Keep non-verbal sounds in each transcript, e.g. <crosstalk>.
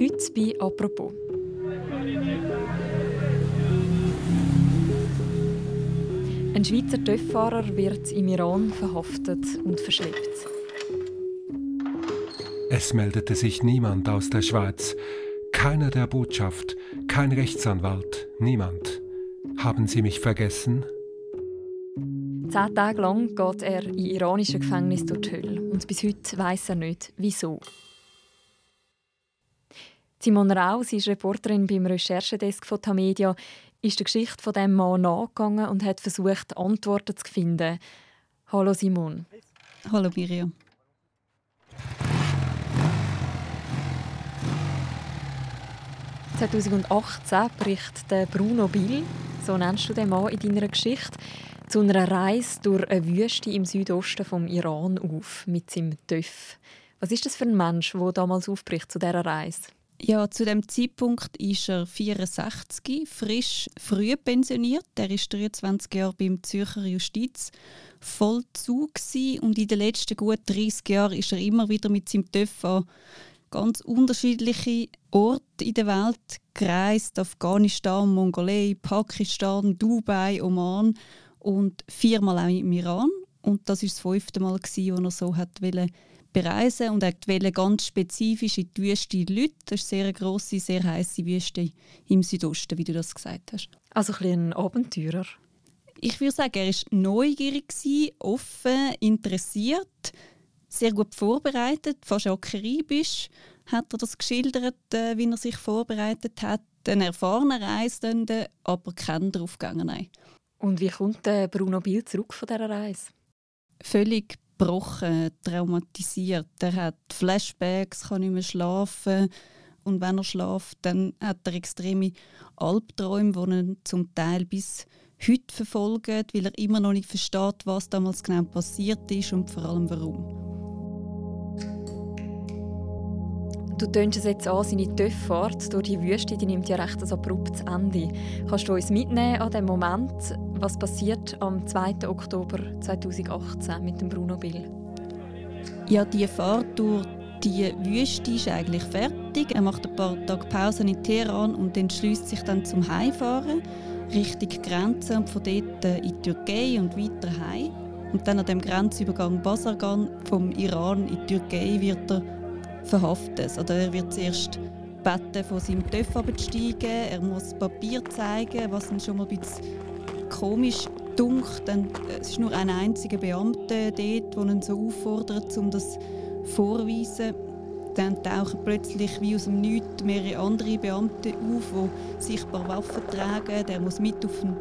Heute bei «Apropos». Ein Schweizer TÜV-Fahrer wird im Iran verhaftet und verschleppt. Es meldete sich niemand aus der Schweiz. Keiner der Botschaft, kein Rechtsanwalt, niemand. Haben Sie mich vergessen? Zehn Tage lang geht er in iranischen Gefängnis durch die Hölle und bis heute weiß er nicht, wieso. Simone Rau, sie ist Reporterin beim Recherchedesk von Tamedia, ist der Geschichte von dem Mann nachgegangen und hat versucht, Antworten zu finden. Hallo Simon. Hallo Miriam. «2018 bricht Bruno Bill, so nennst du den Mann in deiner Geschichte, zu einer Reise durch eine Wüste im Südosten vom Iran auf mit seinem TÜV. Was ist das für ein Mensch, der damals aufbricht zu dieser Reise? Ja, zu dem Zeitpunkt ist er 64, frisch früh pensioniert. Er ist 23 Jahre beim Zürcher Justiz Vollzug und in den letzten gut 30 Jahren ist er immer wieder mit seinem TÜV an ganz unterschiedliche Orte in der Welt gereist: Afghanistan, Mongolei, Pakistan, Dubai, Oman und viermal auch im Iran. Und das ist das fünfte Mal, als er so hat bereisen und er wollte ganz spezifisch in die Wüste Leute. Das ist eine sehr grosse, sehr heiße Wüste im Südosten, wie du das gesagt hast. Also ein, ein Abenteurer? Ich würde sagen, er war neugierig, offen, interessiert, sehr gut vorbereitet, fast akribisch hat er das geschildert, äh, wie er sich vorbereitet hat. Ein erfahrener Reisender, aber kein draufgegangen. Und wie kommt Bruno Bill zurück von dieser Reise? Völlig gebrochen, traumatisiert. Er hat Flashbacks, kann nicht mehr schlafen. Und wenn er schläft, dann hat er extreme Albträume, die ihn zum Teil bis heute verfolgen, weil er immer noch nicht versteht, was damals genau passiert ist und vor allem warum. Du tönst es jetzt an, seine Töfffahrt durch die Wüste, die nimmt ja recht ein abruptes Ende. Kannst du uns mitnehmen an den Moment, was passiert am 2. Oktober 2018 mit dem Bruno Bill? Ja, die Fahrt durch die Wüste ist eigentlich fertig. Er macht ein paar Tage Pause in Teheran und entschließt sich dann zum Heimfahren Richtung Grenze und von dort äh, in die Türkei und weiter heim. Und dann an dem Grenzübergang Basargan vom Iran in die Türkei wird er verhaftet. Oder er wird zuerst beten, von seinem TÜV abzusteigen. Er muss Papier zeigen, was ihn schon mal ein bisschen komisch dunkt. Es ist nur ein einziger Beamter dort, der ihn so auffordert, um das vorzuweisen. Dann tauchen plötzlich wie aus dem Nichts mehrere andere Beamte auf, die sichtbar Waffen tragen. Der muss mit auf den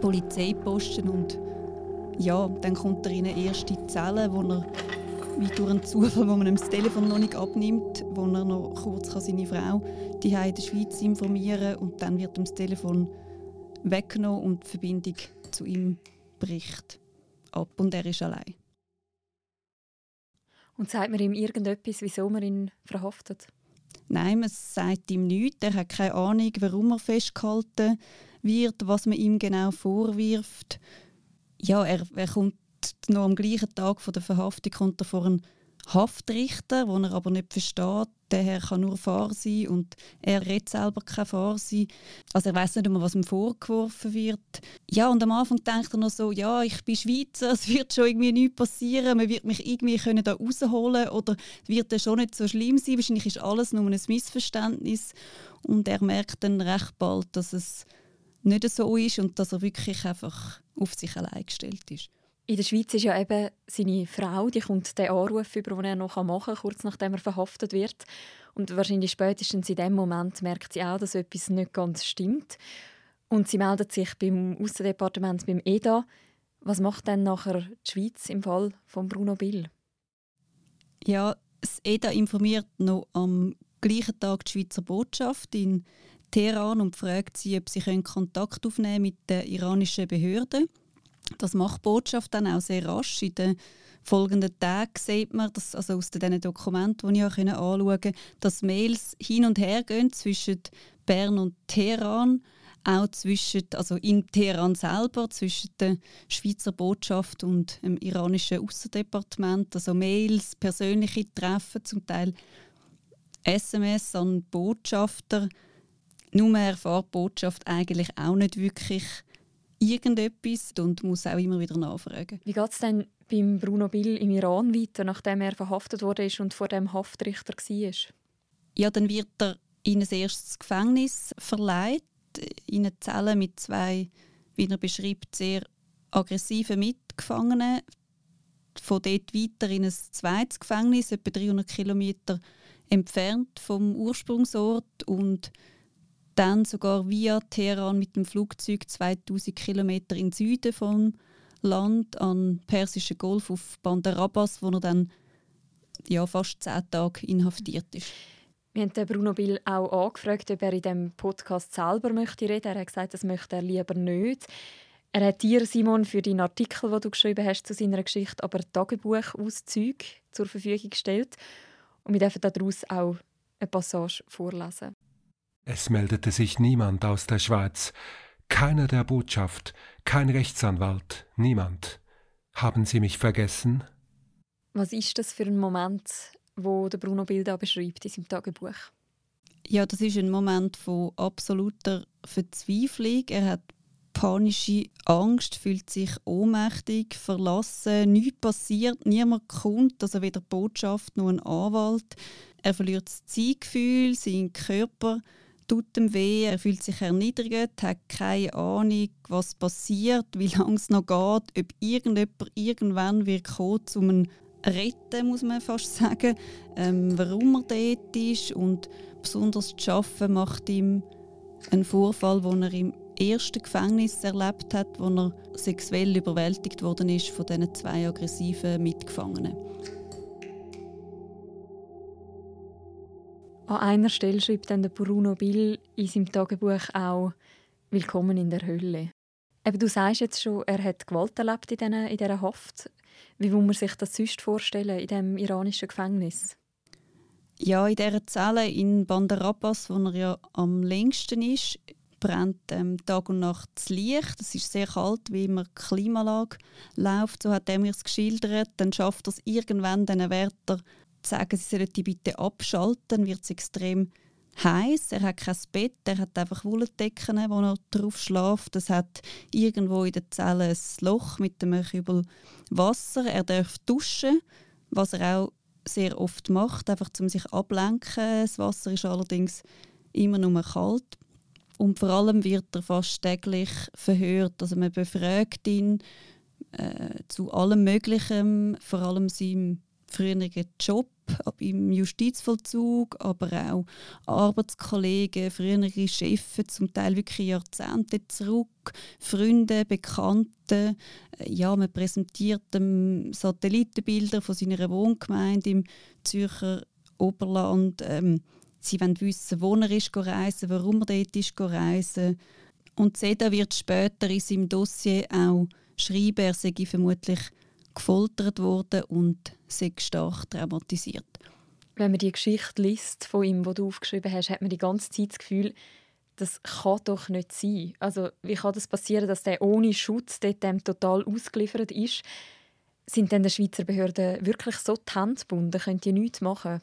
Polizeiposten und ja, dann kommt er in eine erste Zelle, wo er wie durch einen Zufall, wo man ihm das Telefon noch nicht abnimmt, wo er noch kurz seine Frau die in der Schweiz informieren kann und dann wird ihm das Telefon weggenommen und die Verbindung zu ihm bricht ab und er ist allein. Und sagt man ihm irgendetwas, wieso man ihn verhaftet? Nein, man sagt ihm nichts. Er hat keine Ahnung, warum er festgehalten wird, was man ihm genau vorwirft. Ja, er, er kommt noch am gleichen Tag von der Verhaftung kommt er vor einen Haftrichter, den er aber nicht versteht. Der Herr kann nur Fahr sein und er redet selber kein Fahr sein. Also er weiß nicht immer, was ihm vorgeworfen wird. Ja, und am Anfang denkt er noch so, ja, ich bin Schweizer, <laughs> es wird schon irgendwie nichts passieren, man wird mich irgendwie können da rausholen oder wird das schon nicht so schlimm sein. Wahrscheinlich ist alles nur ein Missverständnis. Und er merkt dann recht bald, dass es nicht so ist und dass er wirklich einfach auf sich allein gestellt ist. In der Schweiz ist ja eben seine Frau, die kommt den Anruf über, den er noch machen kann, kurz nachdem er verhaftet wird. Und wahrscheinlich spätestens in dem Moment merkt sie auch, dass etwas nicht ganz stimmt. Und sie meldet sich beim Außendepartement, beim EDA. Was macht dann nachher die Schweiz im Fall von Bruno Bill? Ja, das EDA informiert noch am gleichen Tag die Schweizer Botschaft in Teheran und fragt sie, ob sie Kontakt aufnehmen mit den iranischen Behörden. Das macht Botschaft dann auch sehr rasch. In den folgenden Tagen sieht man, dass, also aus den Dokumenten, die ich auch anschauen konnte, dass Mails hin und her gehen zwischen Bern und Teheran, auch zwischen, also in Teheran selber, zwischen der Schweizer Botschaft und dem iranischen Außendepartement. Also Mails, persönliche Treffen, zum Teil SMS an Botschafter. Nur erfährt die Botschaft eigentlich auch nicht wirklich irgendetwas und muss auch immer wieder nachfragen. Wie geht es denn beim Bruno Bill im Iran weiter, nachdem er verhaftet wurde und vor dem Haftrichter war? Ja, dann wird er in ein erstes Gefängnis verleiht, in eine Zelle mit zwei, wie er beschreibt, sehr aggressiven Mitgefangenen. Von dort weiter in ein zweites Gefängnis, etwa 300 Kilometer entfernt vom Ursprungsort und dann sogar via Teheran mit dem Flugzeug 2000 Kilometer in Süden vom Land an Persischen Golf auf Bandar Abbas, wo er dann ja, fast zehn Tage inhaftiert ist. Wir haben Bruno Bill auch angefragt, ob er in dem Podcast selber möchte reden. Er hat gesagt, das möchte er lieber nicht. Er hat dir, Simon, für den Artikel, den du geschrieben hast zu seiner Geschichte, aber Tagebuchauszüge zur Verfügung gestellt. Und wir dürfen daraus auch eine Passage vorlesen. Es meldete sich niemand aus der Schweiz, keiner der Botschaft, kein Rechtsanwalt, niemand. Haben Sie mich vergessen? Was ist das für ein Moment, wo der Bruno Bilda beschreibt in seinem Tagebuch? Ja, das ist ein Moment von absoluter Verzweiflung. Er hat panische Angst, fühlt sich ohnmächtig, verlassen, nichts passiert, niemand kommt, also weder Botschaft noch ein Anwalt. Er verliert das Zeitgefühl, seinen Körper tut ihm weh, er fühlt sich erniedrigt, hat keine Ahnung, was passiert, wie lange es noch geht, ob irgendjemand irgendwann wird kommen, um ihn retten, muss man fast sagen, ähm, warum er dort ist und besonders das Arbeiten macht ihm einen Vorfall, den er im ersten Gefängnis erlebt hat, wo er sexuell überwältigt worden ist von diesen zwei aggressiven Mitgefangenen. An einer Stelle schreibt dann der Bruno Bill in seinem Tagebuch auch «Willkommen in der Hölle». Eben, du sagst jetzt schon, er hat Gewalt erlebt in, dieser Haft. Wie will man sich das sonst vorstellen in diesem iranischen Gefängnis? Ja, in dieser Zelle in Bandar Abbas, wo er ja am längsten ist, brennt ähm, Tag und Nacht das Licht. Es ist sehr kalt, wie immer Klimalage läuft. So hat er mir es geschildert. Dann schafft er es irgendwann, diesen Wärter sagen, sie sollen die bitte abschalten, dann wird es extrem heiß. Er hat kein Bett, er hat einfach Wolldecken, wo er drauf schläft. Es hat irgendwo in der Zelle ein Loch mit einem Kübel Wasser. Er darf duschen, was er auch sehr oft macht, einfach um sich ablenken. Das Wasser ist allerdings immer nur kalt. Und vor allem wird er fast täglich verhört. Also man befragt ihn äh, zu allem Möglichen, vor allem seinem früheren Job im Justizvollzug, aber auch Arbeitskollegen, frühere Chefs, zum Teil wirklich Jahrzehnte zurück, Freunde, Bekannte. Ja, man präsentiert dem Satellitenbilder von seiner Wohngemeinde im Zürcher Oberland. Ähm, sie wollen wissen, wo er ist reisen, warum er dort ist reisen. Und Seda wird später in seinem Dossier auch schreiben, er sei vermutlich gefoltert worden und sehr stark traumatisiert. Wenn man die Geschichte liest von ihm, die du aufgeschrieben hast, hat man die ganze Zeit das Gefühl, das kann doch nicht sein. Also wie kann das passieren, dass der ohne Schutz dort dem total ausgeliefert ist? Sind denn die Schweizer Behörden wirklich so die Hände gebunden? Können die nichts machen?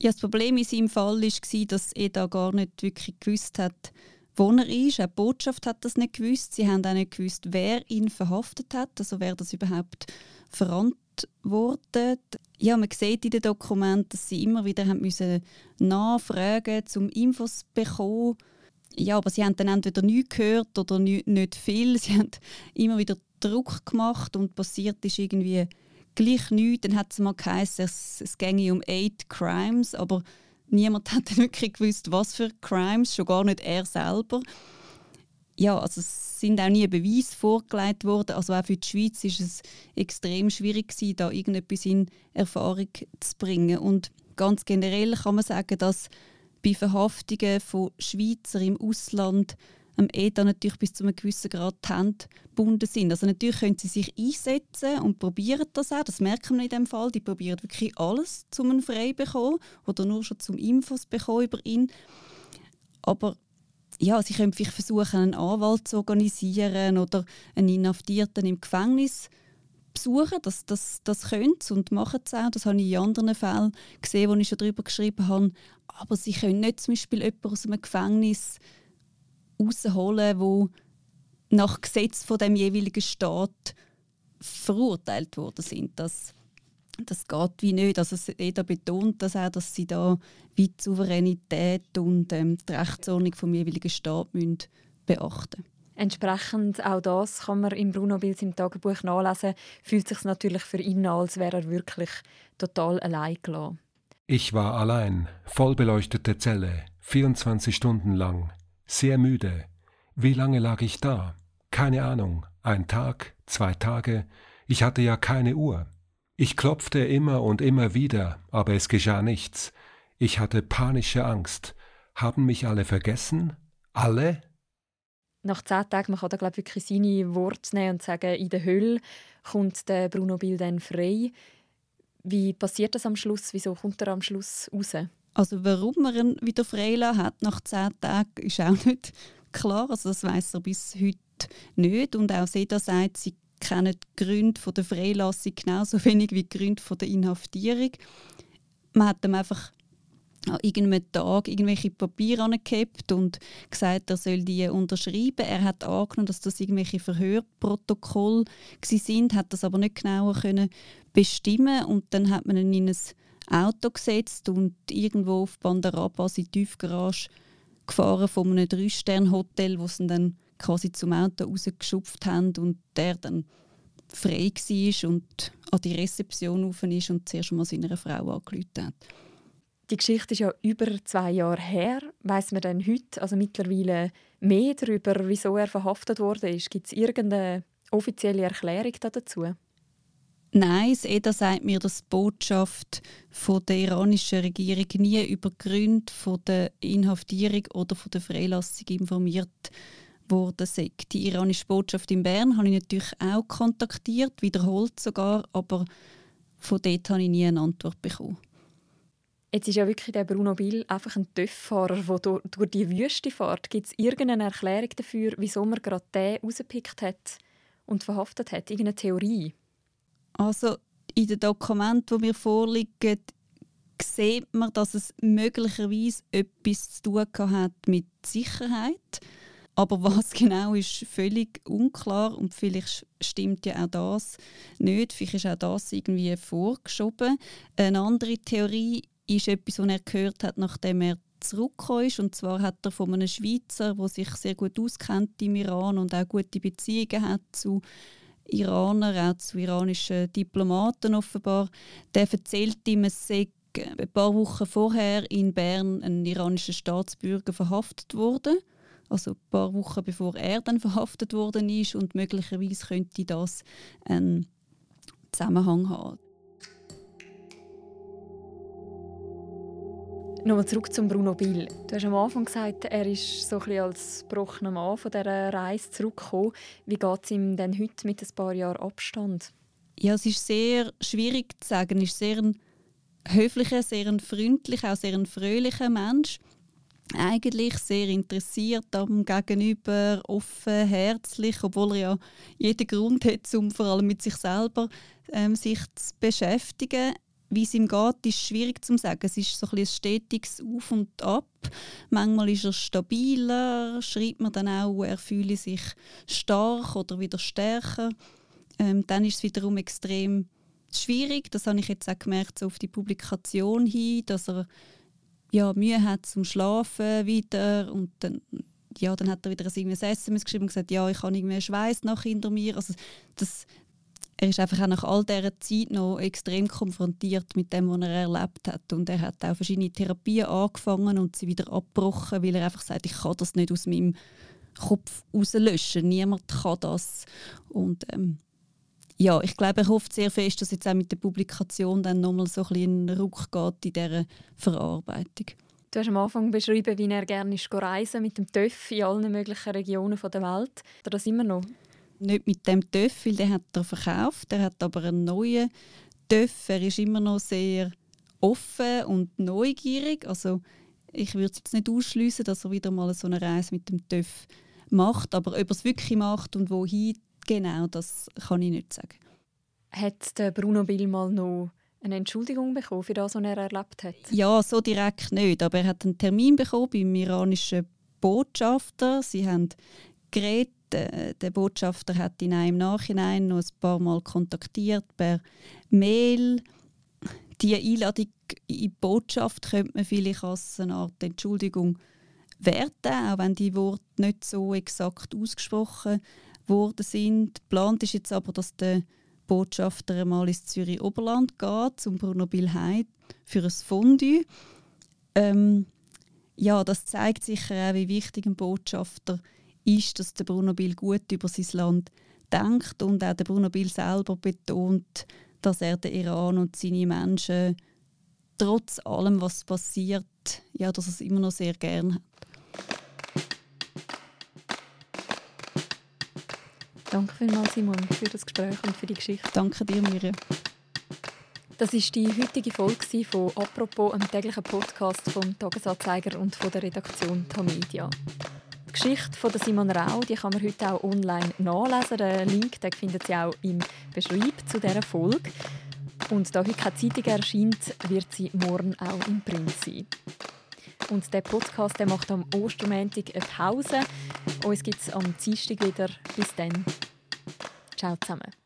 Ja, das Problem in seinem Fall war, dass er da gar nicht wirklich gewusst hat, wo er ist. Auch die Botschaft hat das nicht gewusst. Sie haben auch nicht gewusst, wer ihn verhaftet hat, also wer das überhaupt verantwortet. Ja, man sieht in den Dokumenten, dass sie immer wieder haben müssen nachfragen um Infos zu bekommen. Ja, aber sie haben dann entweder nichts gehört oder nicht viel. Sie haben immer wieder Druck gemacht und passiert ist irgendwie gleich nichts. Dann hat es mal geheißen, es, es ginge um eight Crimes, aber Niemand hat wirklich gewusst, was für Crimes, schon gar nicht er selber. Ja, also es sind auch nie Beweise vorgelegt worden. Also auch für die Schweiz ist es extrem schwierig gewesen, da irgendetwas in Erfahrung zu bringen. Und ganz generell kann man sagen, dass bei Verhaftungen von Schweizer im Ausland am ETA natürlich bis zu einem gewissen Grad die Hände gebunden sind. Also natürlich können sie sich einsetzen und probieren das auch. Das merken wir in dem Fall. Die probieren wirklich alles, um ihn frei zu bekommen oder nur schon zum Infos bekommen über ihn. Aber ja, sie können vielleicht versuchen, einen Anwalt zu organisieren oder einen Inhaftierten im Gefängnis besuchen. Das, das, das können sie und machen es auch. Das habe ich in anderen Fällen gesehen, wo ich schon darüber geschrieben habe. Aber sie können nicht zum Beispiel jemanden aus einem Gefängnis rausholen, wo nach Gesetz von dem jeweiligen Staat verurteilt worden sind. Das, das geht wie nicht. Also jeder betont das auch, dass sie da wie die Souveränität und ähm, die Rechtsordnung vom jeweiligen Staat müssen beachten Entsprechend auch das kann man im Bruno Bills im Tagebuch nachlesen, fühlt sich natürlich für ihn an, als wäre er wirklich total allein gelassen. Ich war allein, vollbeleuchtete Zelle, 24 Stunden lang, sehr müde. Wie lange lag ich da? Keine Ahnung. Ein Tag, zwei Tage. Ich hatte ja keine Uhr. Ich klopfte immer und immer wieder, aber es geschah nichts. Ich hatte panische Angst. Haben mich alle vergessen? Alle? Nach zehn Tagen, man kann da glaube ich, wirklich seine Worte nehmen und sagen, in der Hölle kommt der Bruno Bill dann frei. Wie passiert das am Schluss? Wieso kommt er am Schluss raus? Also warum er ihn wieder freilassen hat nach zehn Tagen, ist auch <laughs> nicht klar. Also das weiß er bis heute nicht. Und auch Seda sagt, sie kennen die Gründe der Freilassung genauso wenig wie die Gründe der Inhaftierung. Man hat ihm einfach an irgendeinem Tag irgendwelche Papiere angehabt und gesagt, er soll die unterschreiben. Er hat angenommen, dass das irgendwelche Verhörprotokolle sind, hat das aber nicht genauer können bestimmen und dann hat man ihn in ein Auto gesetzt und irgendwo auf Bandarabas in die Tiefgarage gefahren von einem Drei-Sterne-Hotel, wo sie dann quasi zum Auto rausgeschupft haben und der dann frei war und an die Rezeption rauf ist und zuerst mal seiner Frau angerufen hat. Die Geschichte ist ja über zwei Jahre her. Weiß man denn heute, also mittlerweile, mehr darüber, wieso er verhaftet wurde? Gibt es irgendeine offizielle Erklärung dazu? Nein, das EDA sagt mir, dass die Botschaft von der iranischen Regierung nie über Gründe von der Inhaftierung oder von der Freilassung informiert sei. Die iranische Botschaft in Bern habe ich natürlich auch kontaktiert, wiederholt sogar, aber von dort habe ich nie eine Antwort bekommen. Jetzt ist ja wirklich der Bruno Bill einfach ein Töfffahrer, der durch, durch die Wüste fährt. Gibt es irgendeine Erklärung dafür, wieso man gerade den rausgepickt hat und verhaftet hat? Irgendeine Theorie? Also in den Dokumenten, die mir vorliegen, sieht man, dass es möglicherweise etwas zu tun hat mit Sicherheit. Aber was <laughs> genau ist völlig unklar und vielleicht stimmt ja auch das nicht. Vielleicht ist auch das irgendwie vorgeschoben. Eine andere Theorie ist etwas, was er gehört hat, nachdem er zurückgekommen ist. Und zwar hat er von einem Schweizer, der sich sehr gut auskennt im Iran und auch gute Beziehungen hat zu Iranern, auch zu iranischen Diplomaten offenbar, der erzählt ihm, es sei ein paar Wochen vorher in Bern ein iranischer Staatsbürger verhaftet wurde. Also ein paar Wochen bevor er dann verhaftet worden ist und möglicherweise könnte das einen Zusammenhang haben. Nochmal zurück zum Bruno Bill. Du hast am Anfang gesagt, er ist so ein als gebrochener Mann von dieser Reise zurückgekommen. Wie geht es ihm denn heute mit ein paar Jahren Abstand? Ja, es ist sehr schwierig zu sagen. Er ist sehr ein höflicher, sehr ein freundlicher, auch sehr ein fröhlicher Mensch. Eigentlich sehr interessiert am Gegenüber, offen, herzlich, obwohl er ja jeden Grund hat, um vor allem mit sich selber ähm, sich zu beschäftigen wie es ihm geht, ist schwierig zu sagen. Es ist so ein, ein stetiges Auf und Ab. Manchmal ist er stabiler, schreibt man dann auch, er fühle sich stark oder wieder stärker. Ähm, dann ist es wiederum extrem schwierig. Das habe ich jetzt auch gemerkt so auf die Publikation hin, dass er ja, Mühe hat zum Schlafen wieder und dann ja, dann hat er wieder ein SMS geschrieben und gesagt, ja, ich habe irgendwie Schweiß nach hinter mir. Also das, er ist einfach auch nach all dieser Zeit noch extrem konfrontiert mit dem, was er erlebt hat. Und er hat auch verschiedene Therapien angefangen und sie wieder abgebrochen, weil er einfach sagt, ich kann das nicht aus meinem Kopf rauslöschen. Niemand kann das. Und ähm, ja, ich glaube, er hofft sehr fest, dass jetzt auch mit der Publikation dann nochmal so ein, Ruck geht in dieser Verarbeitung. Du hast am Anfang beschrieben, wie er gerne reisen mit dem TÜV in allen möglichen Regionen der Welt. Oder das immer noch? Nicht mit dem TÜV, weil den hat er verkauft. Er hat aber einen neuen TÜV. Er ist immer noch sehr offen und neugierig. Also ich würde jetzt nicht ausschließen, dass er wieder mal so eine Reise mit dem TÜV macht. Aber ob er es wirklich macht und wohin genau, das kann ich nicht sagen. Hat Bruno Bill mal noch eine Entschuldigung bekommen für das, was er erlebt hat? Ja, so direkt nicht. Aber er hat einen Termin bekommen beim iranischen Botschafter. Sie haben geredet. Der Botschafter hat ihn im Nachhinein noch ein paar Mal kontaktiert per Mail. Die Einladung in die Botschaft könnte man vielleicht als eine Art Entschuldigung werten, auch wenn die Worte nicht so exakt ausgesprochen worden sind. Geplant ist jetzt aber, dass der Botschafter einmal ins Zürich Oberland geht, zum Bruno Bilheid für ein Fondue. Ähm, ja, das zeigt sicher auch, wie wichtig ein Botschafter ist, dass der Bruno Bill gut über sein Land denkt und auch der Bruno Bill selber betont, dass er den Iran und seine Menschen trotz allem, was passiert, ja, dass er es immer noch sehr gern hat. Danke vielmals, Simon, für das Gespräch und für die Geschichte. Danke dir, Miriam. Das ist die heutige Folge von «Apropos», einem täglichen Podcast vom «Tagesanzeiger» und von der Redaktion Tamedia. Die Geschichte von Simon Rau die kann man heute auch online nachlesen. Den Link den findet Sie auch im Beschreib zu dieser Folge. Und da heute keine Zeitung erscheint, wird sie morgen auch im Print sein. Und der Podcast der macht am Ostermontag eine Pause. Uns gibt es am Dienstag wieder. Bis dann. Ciao zusammen.